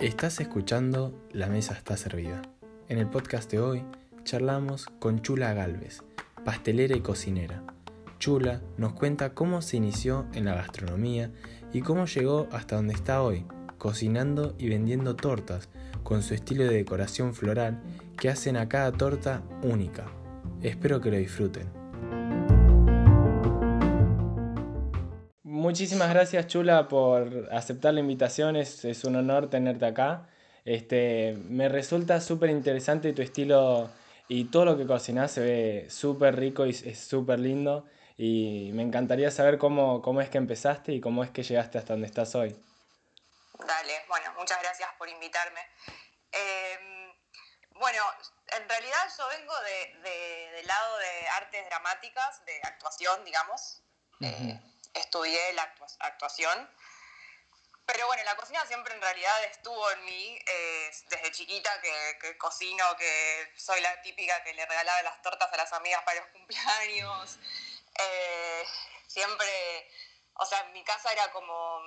Estás escuchando La Mesa está servida. En el podcast de hoy charlamos con Chula Galvez, pastelera y cocinera. Chula nos cuenta cómo se inició en la gastronomía y cómo llegó hasta donde está hoy, cocinando y vendiendo tortas con su estilo de decoración floral que hacen a cada torta única. Espero que lo disfruten. Muchísimas gracias Chula por aceptar la invitación, es, un honor tenerte acá. Este, me resulta súper interesante tu estilo y todo lo que cocinas se ve súper rico y es súper lindo y me encantaría saber cómo, cómo es que empezaste y cómo es que llegaste hasta donde estás hoy. Dale, bueno, muchas gracias por invitarme. Em, bueno, en realidad yo vengo de, del lado de artes dramáticas, de actuación, digamos estudié la actuación. Pero bueno, la cocina siempre en realidad estuvo en mí eh, desde chiquita, que, cocino, que soy la típica que le regalaba las tortas a las amigas para los cumpleaños. Eh, siempre, o sea, mi casa era como,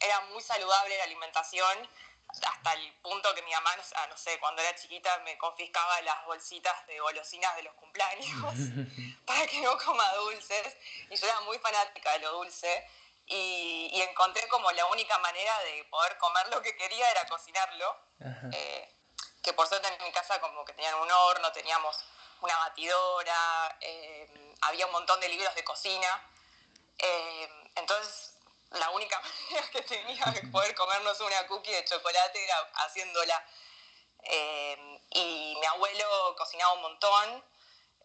era muy saludable la alimentación, hasta el punto que mi mamá, no sé, cuando era chiquita me confiscaba las bolsitas de golosinas de los cumpleaños para que no coma dulces. Y yo era muy fanática de lo dulce. Y, encontré como la única manera de poder comer lo que quería era cocinarlo. Eh, que por suerte en mi casa como que tenían un horno, teníamos una batidora, eh, había un montón de libros de cocina. Eh, entonces la única manera que tenía de poder comernos una cookie de chocolate era haciéndola. Eh, y mi abuelo cocinaba un montón,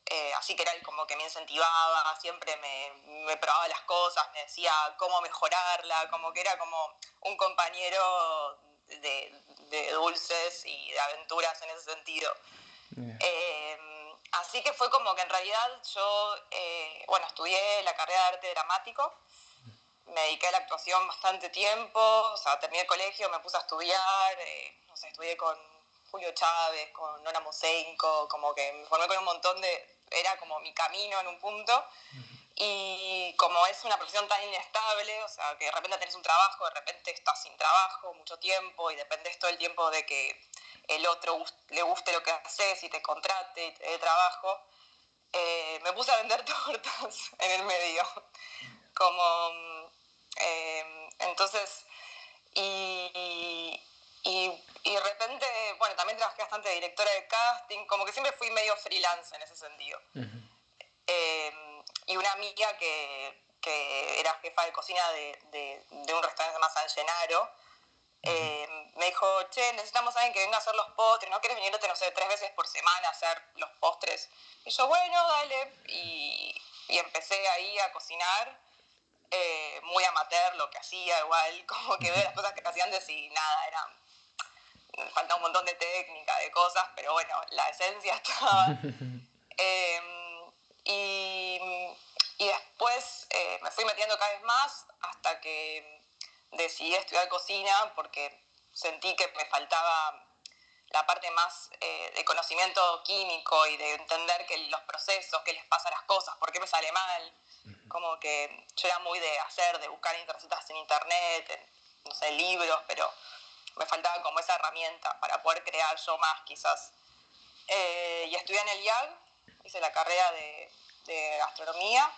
eh, así que era él como que me incentivaba, siempre me, probaba las cosas, me decía cómo mejorarla, como que era como un compañero de, dulces y de aventuras en ese sentido. Eh, así que fue como que en realidad yo, bueno, estudié la carrera de arte dramático me dediqué a la actuación bastante tiempo, o sea, terminé el colegio, me puse a estudiar, eh, no sé, estudié con Julio Chávez, con Nora Mosenko, como que me formé con un montón de, era como mi camino en un punto, y como es una profesión tan inestable, o sea, que de repente tenés un trabajo, de repente estás sin trabajo mucho tiempo, y dependés todo el tiempo de que el otro le guste lo que haces y te contrate y te dé trabajo, eh, me puse a vender tortas en el medio, como Em, entonces, y, y, de repente, bueno, también trabajé bastante de directora de casting, como que siempre fui medio freelance en ese sentido. Em, y una amiga que, que, era jefa de cocina de, de, un restaurante más San Genaro, em, me dijo, che, necesitamos a alguien que venga a hacer los postres, ¿no quieres venirte, no sé, tres veces por semana a hacer los postres? Y yo, bueno, dale. Y, y empecé ahí a cocinar eh, muy amateur lo que hacía, igual, como que veo las cosas que hacía antes y nada, era. Falta un montón de técnica, de cosas, pero bueno, la esencia estaba. Em, y, y, después eh, me fui metiendo cada vez más hasta que decidí estudiar cocina porque sentí que me faltaba la parte más eh, de conocimiento químico y de entender que los procesos, qué les pasa a las cosas, por qué me sale mal, como que yo era muy de hacer, de buscar recetas en internet, no sé, libros, pero me faltaba como esa herramienta para poder crear yo más quizás. Eh, y estudié en el IAG, hice la carrera de, gastronomía.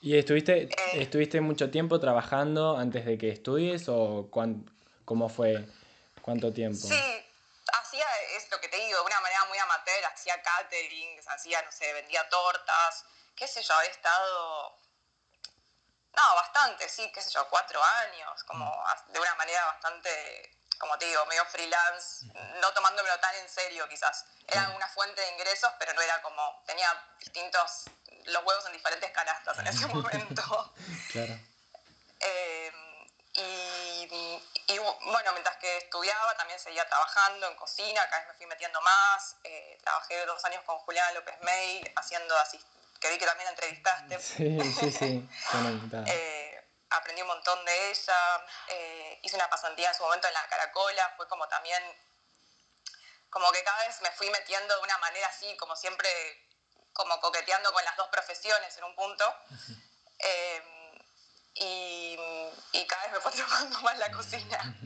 ¿Y estuviste, eh, estuviste mucho tiempo trabajando antes de que estudies o cómo fue? ¿Cuánto tiempo? Sí, hacía esto que te digo, de una manera muy amateur, hacía catering, hacía, no sé, vendía tortas, qué sé yo, he estado, no, bastante, sí, qué sé yo, cuatro años, como mm. de una manera bastante, como te digo, medio freelance, no tomándomelo tan en serio quizás. Era una fuente de ingresos, pero no era como, tenía distintos, los huevos en diferentes canastas en ese momento. claro. Em, y, bueno, mientras que estudiaba también seguía trabajando en cocina, cada vez me fui metiendo más. Eh, trabajé dos años con Juliana López May haciendo asist que vi que también entrevistaste. Sí, sí, sí. eh, aprendí un montón de ella. Eh, hice una pasantía en su momento en la Caracola. Fue como también, como que cada vez me fui metiendo de una manera así, como siempre, como coqueteando con las dos profesiones en un punto. Eh, y, y cada vez me fue atrapando más la cocina.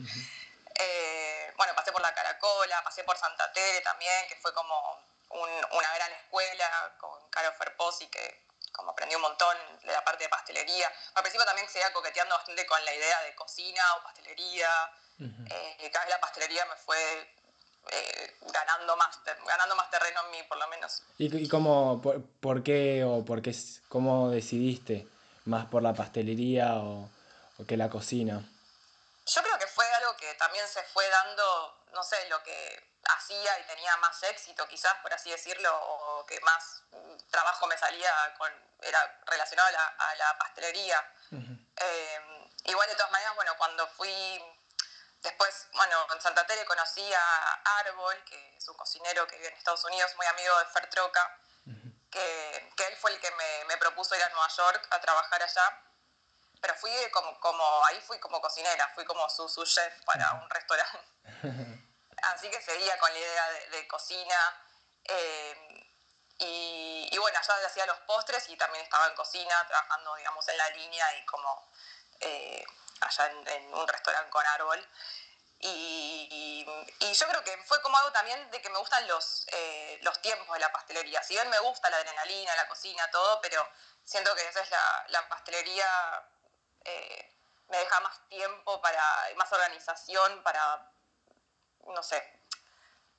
Eh, bueno, pasé por la Caracola, pasé por Santa Tere también, que fue como una gran escuela con Caro Ferposi, que como aprendí un montón de la parte de pastelería. Al principio también seguía coqueteando bastante con la idea de cocina o pastelería. Eh, cada vez la pastelería me fue eh, ganando, más, ganando más terreno en mí, por lo menos. ¿Y, y cómo, por, qué o por qué, cómo decidiste más por la pastelería o, o que la cocina? Yo creo que fue algo que también se fue dando, no sé, lo que hacía y tenía más éxito, quizás, por así decirlo, o que más trabajo me salía con, era relacionado a la, pastelería. Eh, igual, de todas maneras, bueno, cuando fui después, bueno, en Santa Tere conocí a Árbol, que es un cocinero que vive en Estados Unidos, muy amigo de Fer Troca, que, que, él fue el que me, me propuso ir a Nueva York a trabajar allá pero fui como, como, ahí fui como cocinera, fui como su, su chef para un restaurante. Así que seguía con la idea de, cocina. Eh, y, bueno, allá hacía los postres y también estaba en cocina, trabajando, digamos, en la línea y como eh, allá en, un restaurante con árbol. Y, y, yo creo que fue como algo también de que me gustan los, eh, los tiempos de la pastelería. Si bien me gusta la adrenalina, la cocina, todo, pero siento que esa es la, la pastelería eh, me deja más tiempo para, más organización para, no sé,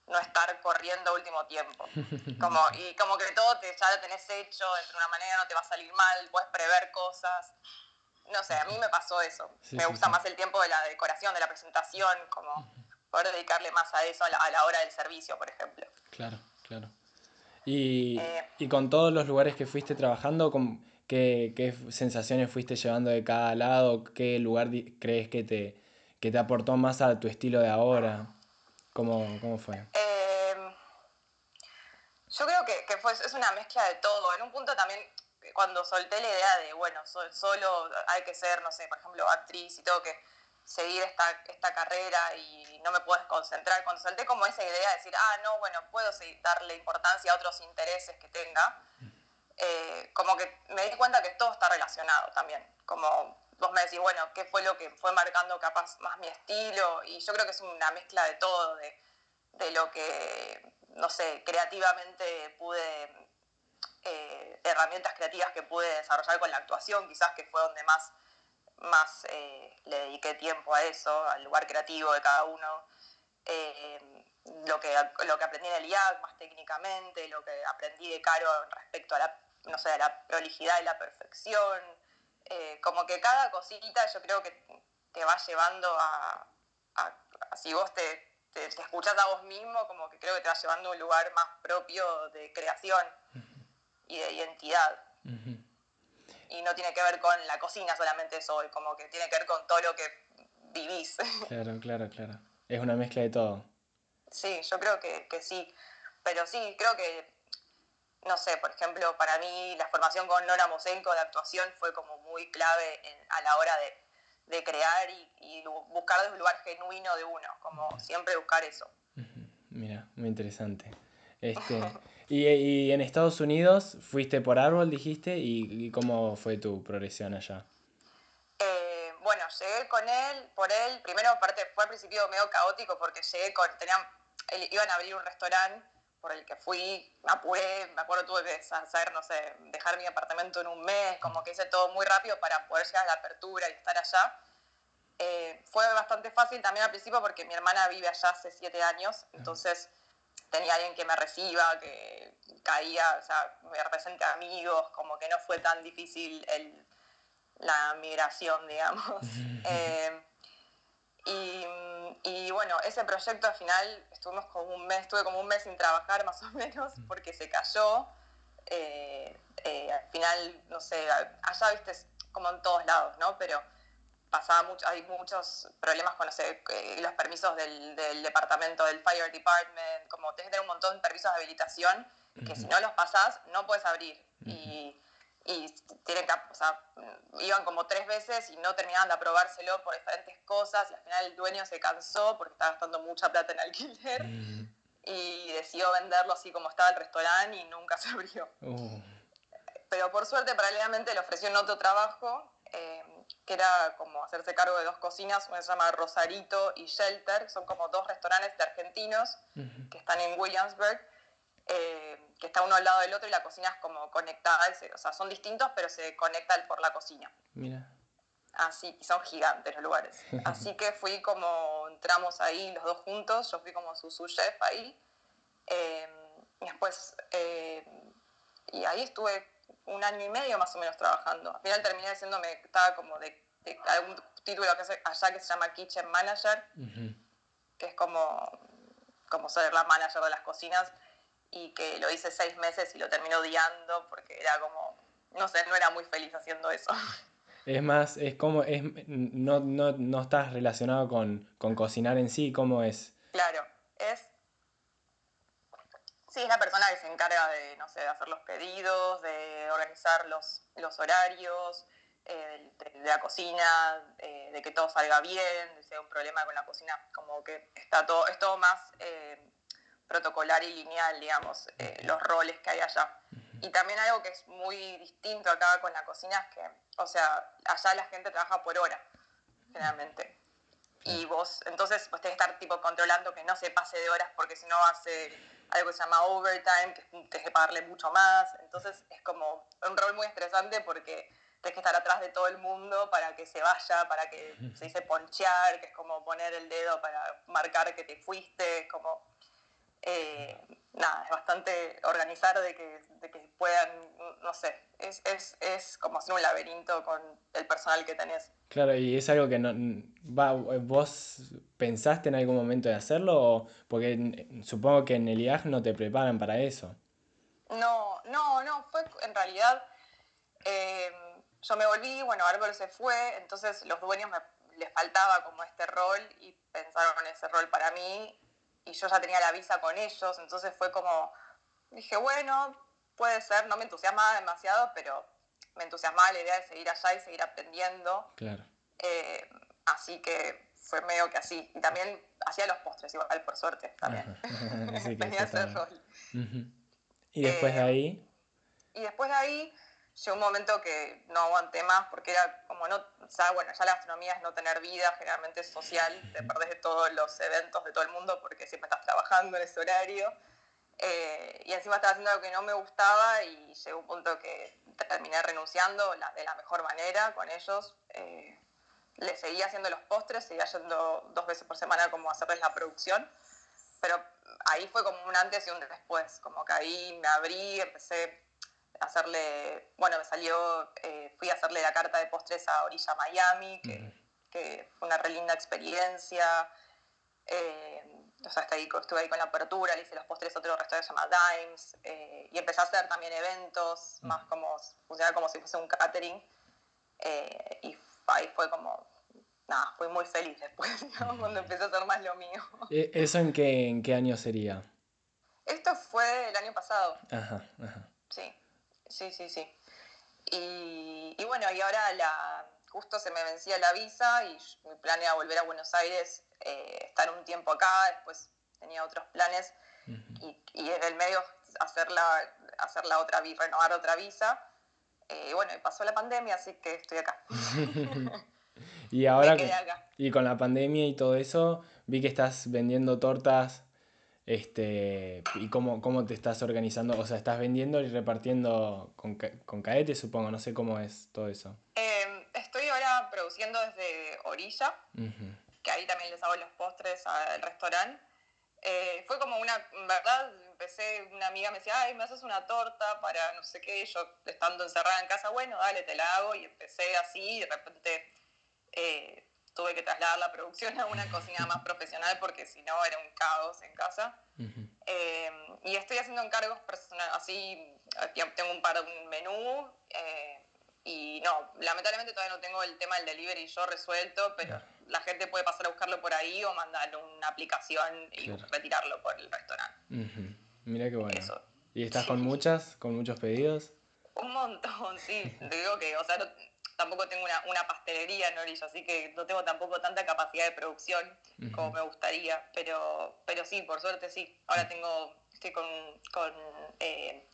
no estar corriendo último tiempo. Como, y como que todo te, ya lo tenés hecho, de una manera no te va a salir mal, puedes prever cosas. No sé, a mí me pasó eso. me gusta más el tiempo de la decoración, de la presentación, como poder dedicarle más a eso a la, hora del servicio, por ejemplo. Claro, claro. Y, eh, y con todos los lugares que fuiste trabajando, con, ¿Qué, sensaciones fuiste llevando de cada lado? ¿Qué lugar crees que te, te aportó más a tu estilo de ahora? ¿Cómo, cómo fue? Em, yo creo que, que fue, es una mezcla de todo. En un punto también, cuando solté la idea de, bueno, solo hay que ser, no sé, por ejemplo, actriz y tengo que seguir esta, esta carrera y no me puedes concentrar. Cuando solté como esa idea de decir, ah, no, bueno, puedo darle importancia a otros intereses que tenga, eh, como que me di cuenta que todo está relacionado también. Como vos me decís, bueno, ¿qué fue lo que fue marcando capaz más mi estilo? Y yo creo que es una mezcla de todo, de, de lo que, no sé, creativamente pude, eh, herramientas creativas que pude desarrollar con la actuación, quizás que fue donde más, más eh, le dediqué tiempo a eso, al lugar creativo de cada uno. lo, que, lo que aprendí en el IAC más técnicamente, lo que aprendí de Caro respecto a la no sé, la prolijidad y la perfección. Eh, como que cada cosita yo creo que te va llevando a, si vos te, te, escuchás a vos mismo, como que creo que te va llevando a un lugar más propio de creación y de identidad. Y no tiene que ver con la cocina solamente eso, como que tiene que ver con todo lo que vivís. Claro, claro, claro. Es una mezcla de todo. Sí, yo creo que, que sí. Pero sí, creo que no sé, por ejemplo, para mí la formación con Nora Mosenko de actuación fue como muy clave a la hora de, crear y, buscar desde un lugar genuino de uno, como siempre buscar eso. Mira, muy interesante. Este, y, en Estados Unidos fuiste por árbol, dijiste, y, cómo fue tu progresión allá? Eh, bueno, llegué con él, por él, primero aparte fue al principio medio caótico porque llegué con, tenían, iban a abrir un restaurante por el que fui, me apuré, me acuerdo tuve que hacer, no sé, dejar mi apartamento en un mes, como que hice todo muy rápido para poder llegar a la apertura y estar allá. Eh, fue bastante fácil también al principio porque mi hermana vive allá hace siete años, entonces tenía alguien que me reciba, que caía, o sea, me represente amigos, como que no fue tan difícil el, la migración, digamos. eh, y, y, bueno, ese proyecto al final estuvimos como un mes, estuve como un mes sin trabajar más o menos porque se cayó. Eh, eh, al final, no sé, allá viste como en todos lados, ¿no? Pero pasaba mucho, hay muchos problemas con eh, los permisos del, del, departamento, del Fire Department, como tienes que tener un montón de permisos de habilitación que si no los pasás no puedes abrir. Y y tienen que, o sea, iban como tres veces y no terminaban de aprobárselo por diferentes cosas y al final el dueño se cansó porque estaba gastando mucha plata en alquiler y decidió venderlo así como estaba el restaurante y nunca se abrió. Uh. Pero por suerte paralelamente le ofreció otro trabajo eh, que era como hacerse cargo de dos cocinas, una se llama Rosarito y Shelter, son como dos restaurantes de argentinos que están en Williamsburg, eh, que está uno al lado del otro y la cocina es como conectada, o sea, son distintos, pero se conectan por la cocina. Mira. Así, y son gigantes los lugares. Así que fui como, entramos ahí los dos juntos, yo fui como su, su chef ahí. Eh, y después, eh, y ahí estuve un año y medio más o menos trabajando. Al final terminé haciéndome, estaba como de, de algún título que hace allá que se llama Kitchen Manager, que es como, como ser la manager de las cocinas, y que lo hice seis meses y lo terminé odiando porque era como, no sé, no era muy feliz haciendo eso. Es más, es como, es, no, no, no estás relacionado con, con cocinar en sí, ¿cómo es? Claro, es Sí, es la persona que se encarga de, no sé, de hacer los pedidos, de organizar los, los horarios, eh, de, la cocina, eh, de que todo salga bien, de si hay un problema con la cocina, como que está todo, es todo más eh, protocolar y lineal, digamos, los roles que hay allá. Y también algo que es muy distinto acá con la cocina es que, o sea, allá la gente trabaja por hora, generalmente. Y vos, entonces, pues tenés que estar tipo controlando que no se pase de horas porque si no hace algo que se llama overtime, que tenés que pagarle mucho más. Entonces es como un rol muy estresante porque tenés que estar atrás de todo el mundo para que se vaya, para que se dice ponchear, que es como poner el dedo para marcar que te fuiste, como eh, nada, es bastante organizar de que, de que puedan, no sé, es, es, es, como hacer un laberinto con el personal que tenés. Claro, y es algo que no, va, vos pensaste en algún momento de hacerlo, porque supongo que en el IAG no te preparan para eso. No, no, no, fue en realidad, eh, yo me volví, bueno, Árbol se fue, entonces los dueños me, les faltaba como este rol y pensaron en ese rol para mí y yo ya tenía la visa con ellos, entonces fue como, dije, bueno, puede ser, no me entusiasmaba demasiado, pero me entusiasmaba la idea de seguir allá y seguir aprendiendo. Claro. Eh, así que fue medio que así. Y también hacía los postres, igual, por suerte, también. Tenía ese rol. ¿Y después de eh, ahí? Y después de ahí llegó un momento que no aguanté más porque era como no, o bueno, ya la gastronomía es no tener vida, generalmente es social, te perdés de todos los eventos de todo el mundo porque siempre estás trabajando en ese horario. Eh, y encima estaba haciendo algo que no me gustaba y llegó un punto que terminé renunciando de la mejor manera con ellos. Eh, les seguía haciendo los postres, seguía yendo dos veces por semana como a hacerles la producción, pero ahí fue como un antes y un después, como que ahí me abrí, empecé hacerle, bueno, me salió, eh, fui a hacerle la carta de postres a Orilla Miami, que, que fue una re linda experiencia. Eh, o sea, ahí, estuve ahí con la apertura, le hice los postres a otro restaurante que se llama Dimes, eh, y empecé a hacer también eventos, más como, funcionar como si fuese un catering, y ahí fue como, nada, fui muy feliz después, cuando empecé a hacer más lo mío. ¿Eso en qué, en qué año sería? Esto fue el año pasado. Ajá, ajá. Sí. Sí, sí, sí. Y, y, bueno, y ahora la, justo se me vencía la visa y mi plan era volver a Buenos Aires, eh, estar un tiempo acá, después tenía otros planes y, y, en el medio hacer la, hacer la otra, renovar otra visa. Eh, y bueno, y pasó la pandemia, así que estoy acá. y ahora, y con la pandemia y todo eso, vi que estás vendiendo tortas este, ¿Y cómo, cómo te estás organizando? O sea, ¿estás vendiendo y repartiendo con, con caete, supongo? No sé cómo es todo eso. Em, estoy ahora produciendo desde Orilla, que ahí también les hago los postres al restaurante. Eh, fue como una, en verdad, empecé, una amiga me decía, ay, me haces una torta para no sé qué, yo estando encerrada en casa, bueno, dale, te la hago, y empecé así, y de repente eh, tuve que trasladar la producción a una cocina más profesional porque si no era un caos en casa. Eh, y estoy haciendo encargos personales, así tengo un par de un menú eh, y no, lamentablemente todavía no tengo el tema del delivery yo resuelto, pero la gente puede pasar a buscarlo por ahí o mandar una aplicación y retirarlo por el restaurante. Mira qué bueno. ¿Y estás con muchas, con muchos pedidos? Un montón, sí. Te digo que, o sea, tampoco tengo una, una, pastelería en Orilla, así que no tengo tampoco tanta capacidad de producción como me gustaría, pero, pero sí, por suerte sí. Ahora tengo, estoy con, con, eh,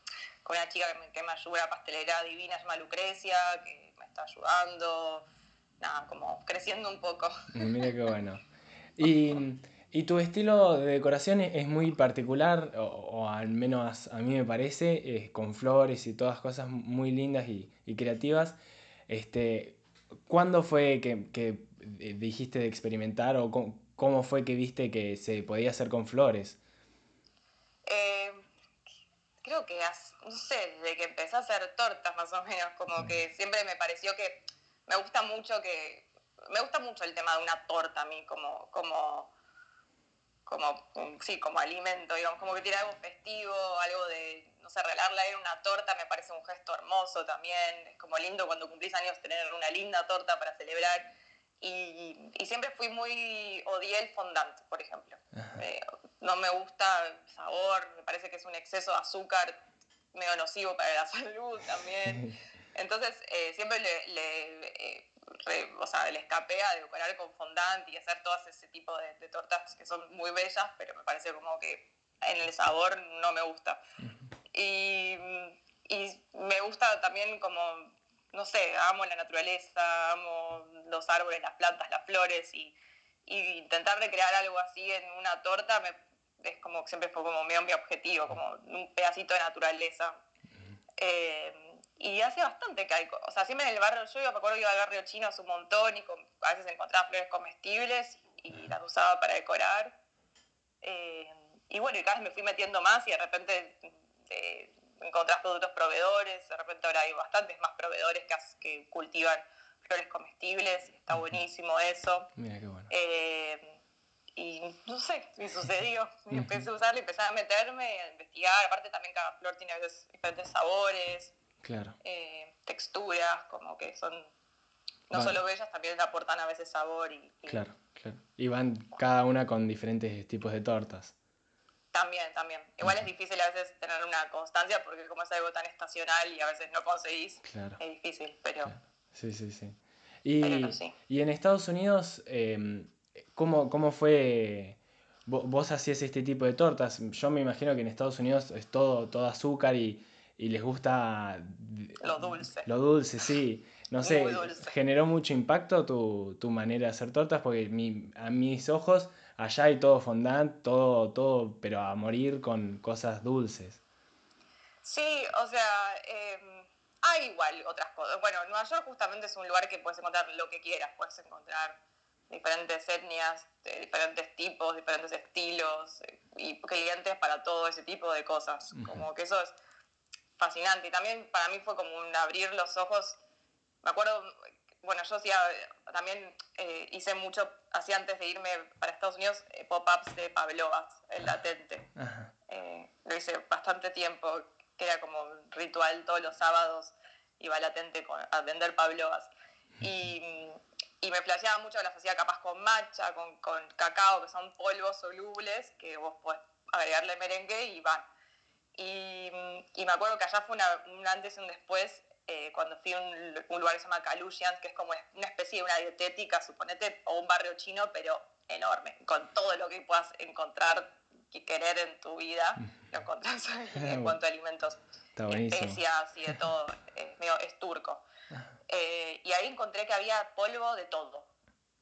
una chica que me, que me, ayuda, pastelera divina, se llama Lucrecia, que me está ayudando. nada, como creciendo un poco. Mira qué bueno. Y, y tu estilo de decoración es muy particular, o, al menos a mí me parece, con flores y todas cosas muy lindas y, y creativas. Este, ¿Cuándo fue que, que, dijiste de experimentar o cómo, fue que viste que se podía hacer con flores? Eh, creo que, no sé, desde que empecé a hacer tortas más o menos, como que siempre me pareció que me gusta mucho que, me gusta mucho el tema de una torta a mí, como, como, como, sí, como alimento, digamos, como que tiene algo festivo, algo de, no sé, regalarle a una torta me parece un gesto hermoso también, es como lindo cuando cumplís años tener una linda torta para celebrar. Y, y siempre fui muy, odié el fondant, por ejemplo. Eh, no me gusta el sabor, me parece que es un exceso de azúcar medio nocivo para la salud también. Entonces, eh, siempre le, le, eh, o sea, le escapé a decorar con fondant y hacer todo ese tipo de, de, tortas que son muy bellas, pero me parece como que en el sabor no me gusta. Y, y me gusta también como, no sé, amo la naturaleza, amo los árboles, las plantas, las flores y, y intentar recrear algo así en una torta me, es como siempre fue como mi, mi objetivo, como un pedacito de naturaleza. Eh, y hace bastante que hay, o sea, siempre en el barrio, yo me acuerdo que iba al barrio chino hace un montón y a veces encontraba flores comestibles y, las usaba para decorar. Eh, y bueno, y cada vez me fui metiendo más y de repente eh, encontrás productos proveedores, de repente ahora hay bastantes más proveedores que, que cultivan flores comestibles, está buenísimo eso. Mira qué bueno. Eh, y no sé, me sucedió. empecé a usarla, empecé a meterme, a investigar. Aparte también cada flor tiene a veces diferentes sabores. Claro. Eh, texturas, como que son no solo bellas, también aportan a veces sabor. Y, Claro, claro. Y van cada una con diferentes tipos de tortas. También, también. Igual es difícil a veces tener una constancia porque como es algo tan estacional y a veces no conseguís, es difícil, pero... Sí, sí, sí. Y, y en Estados Unidos, em, ¿cómo, ¿cómo, fue... Vos, hacías este tipo de tortas. Yo me imagino que en Estados Unidos es todo, todo azúcar y y les gusta... Lo dulce. Lo dulce, sí. No sé, generó mucho impacto tu, tu, manera de hacer tortas porque mi, a mis ojos allá hay todo fondant, todo, todo, pero a morir con cosas dulces. Sí, o sea, em, hay igual otras cosas. Bueno, Nueva York justamente es un lugar que puedes encontrar lo que quieras, puedes encontrar diferentes etnias, diferentes tipos, diferentes estilos eh, y clientes para todo ese tipo de cosas. Como que eso es fascinante. Y también para mí fue como un abrir los ojos. Me acuerdo, bueno, yo hacía, también eh, hice mucho, hacía antes de irme para Estados Unidos, eh, pop-ups de Pavlovas, el latente. Eh, lo hice bastante tiempo, que era como un ritual todos los sábados, iba latente a vender Pavlovas. Y, y me flasheaba mucho, las hacía capaz con matcha, con, con cacao, que son polvos solubles, que vos podés agregarle merengue y van y, y, me acuerdo que allá fue una, un antes y un después, eh, cuando fui a un, lugar que se llama Kalusian, que es como una especie de una dietética, suponete, o un barrio chino, pero enorme, con todo lo que puedas encontrar y querer en tu vida, lo encontrás en cuanto a alimentos, especias y de todo, es, medio, es turco. Eh, y ahí encontré que había polvo de todo,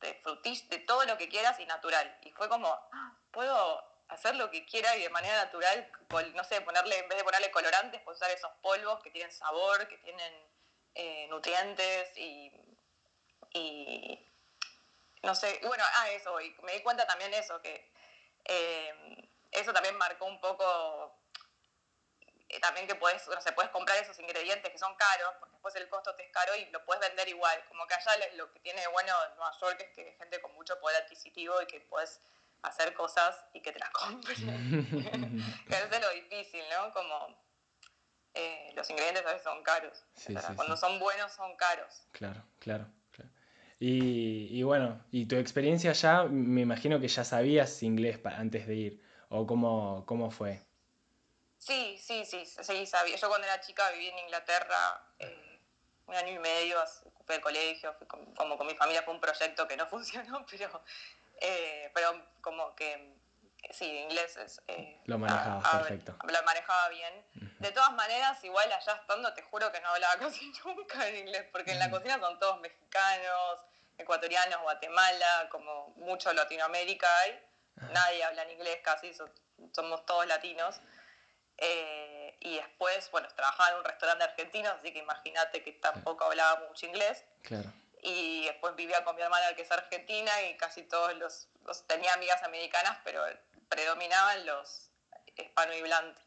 de frutis, de todo lo que quieras y natural. Y fue como, ah, puedo hacer lo que quiera y de manera natural, no sé, ponerle, en vez de ponerle colorantes, pues usar esos polvos que tienen sabor, que tienen eh, nutrientes y, y, no sé, bueno, ah, eso, y me di cuenta también eso, que eh, eso también marcó un poco eh, también que puedes, no sé, puedes comprar esos ingredientes que son caros, porque después el costo te es caro y lo puedes vender igual. Como que allá lo que tiene bueno Nueva York es que gente con mucho poder adquisitivo y que puedes hacer cosas y que te las compren. que es lo difícil, ¿no? Como eh, los ingredientes a veces son caros. cuando son buenos son caros. Claro, claro. claro. Y, y, bueno, y tu experiencia allá, me imagino que ya sabías inglés antes de ir, o cómo, cómo fue. Sí, sí, sí, sí, sabía. Yo cuando era chica viví en Inglaterra eh, un año y medio, fui al colegio, como, con mi familia fue un proyecto que no funcionó, pero eh, pero como que sí, inglés es... Eh, lo manejaba perfecto. Lo manejaba bien. De todas maneras, igual allá estando, te juro que no hablaba casi nunca en inglés, porque en la cocina son todos mexicanos, ecuatorianos, Guatemala, como mucho Latinoamérica hay. Nadie habla en inglés casi, somos todos latinos. Eh, y después, bueno, trabajaba en un restaurante argentino, así que imagínate que tampoco hablaba mucho inglés. Claro. Y después vivía con mi hermana que es argentina y casi todos los, tenía amigas americanas, pero predominaban los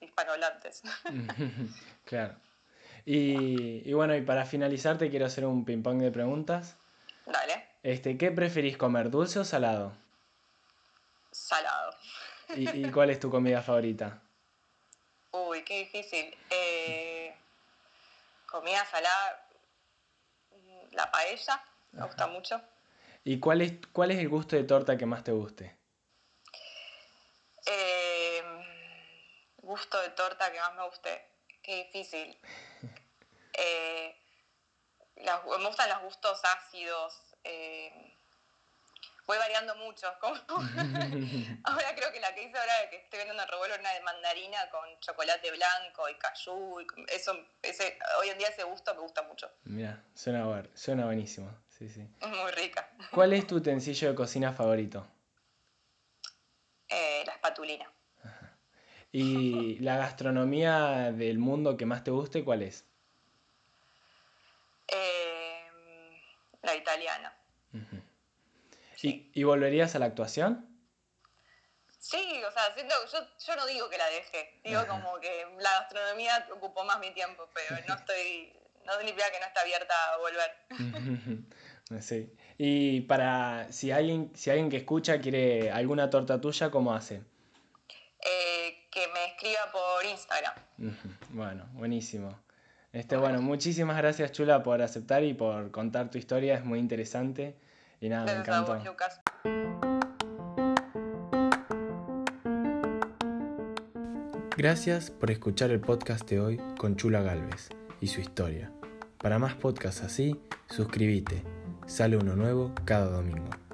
hispanohablantes. claro. Y, y, bueno, y para finalizar te quiero hacer un ping-pong de preguntas. Dale. Este, ¿Qué preferís comer, dulce o salado? Salado. ¿Y, cuál es tu comida favorita? Uy, qué difícil. Eh, comida salada, la paella, me gusta mucho. ¿Y cuál es, cuál es el gusto de torta que más te guste? Eh, gusto de torta que más me guste. Qué difícil. Eh, me gustan los gustos ácidos. Eh, voy variando mucho. ahora creo que la que hice ahora que estoy viendo una revuelo una de mandarina con chocolate blanco y cayú. eso, ese, hoy en día ese gusto me gusta mucho. Mira, suena, suena buenísimo. Sí, sí. Muy rica. ¿Cuál es tu utensilio de cocina favorito? Eh, la espatulina. ¿Y la gastronomía del mundo que más te guste, cuál es? Em, la italiana. ¿Y, volverías a la actuación? Sí, o sea, siento, yo, yo no digo que la dejé, digo como que la gastronomía ocupó más mi tiempo, pero no estoy, no significa que no está abierta a volver. Sí. Y para, si alguien, si alguien que escucha quiere alguna torta tuya, ¿cómo hace? Eh, que me escriba por Instagram. Bueno, buenísimo. Este, bueno, muchísimas gracias Chula por aceptar y por contar tu historia, es muy interesante. Y nada, me encantó. Lucas. Gracias por escuchar el podcast de hoy con Chula Galvez y su historia. Para más podcasts así, suscríbete. Sale uno nuevo cada domingo.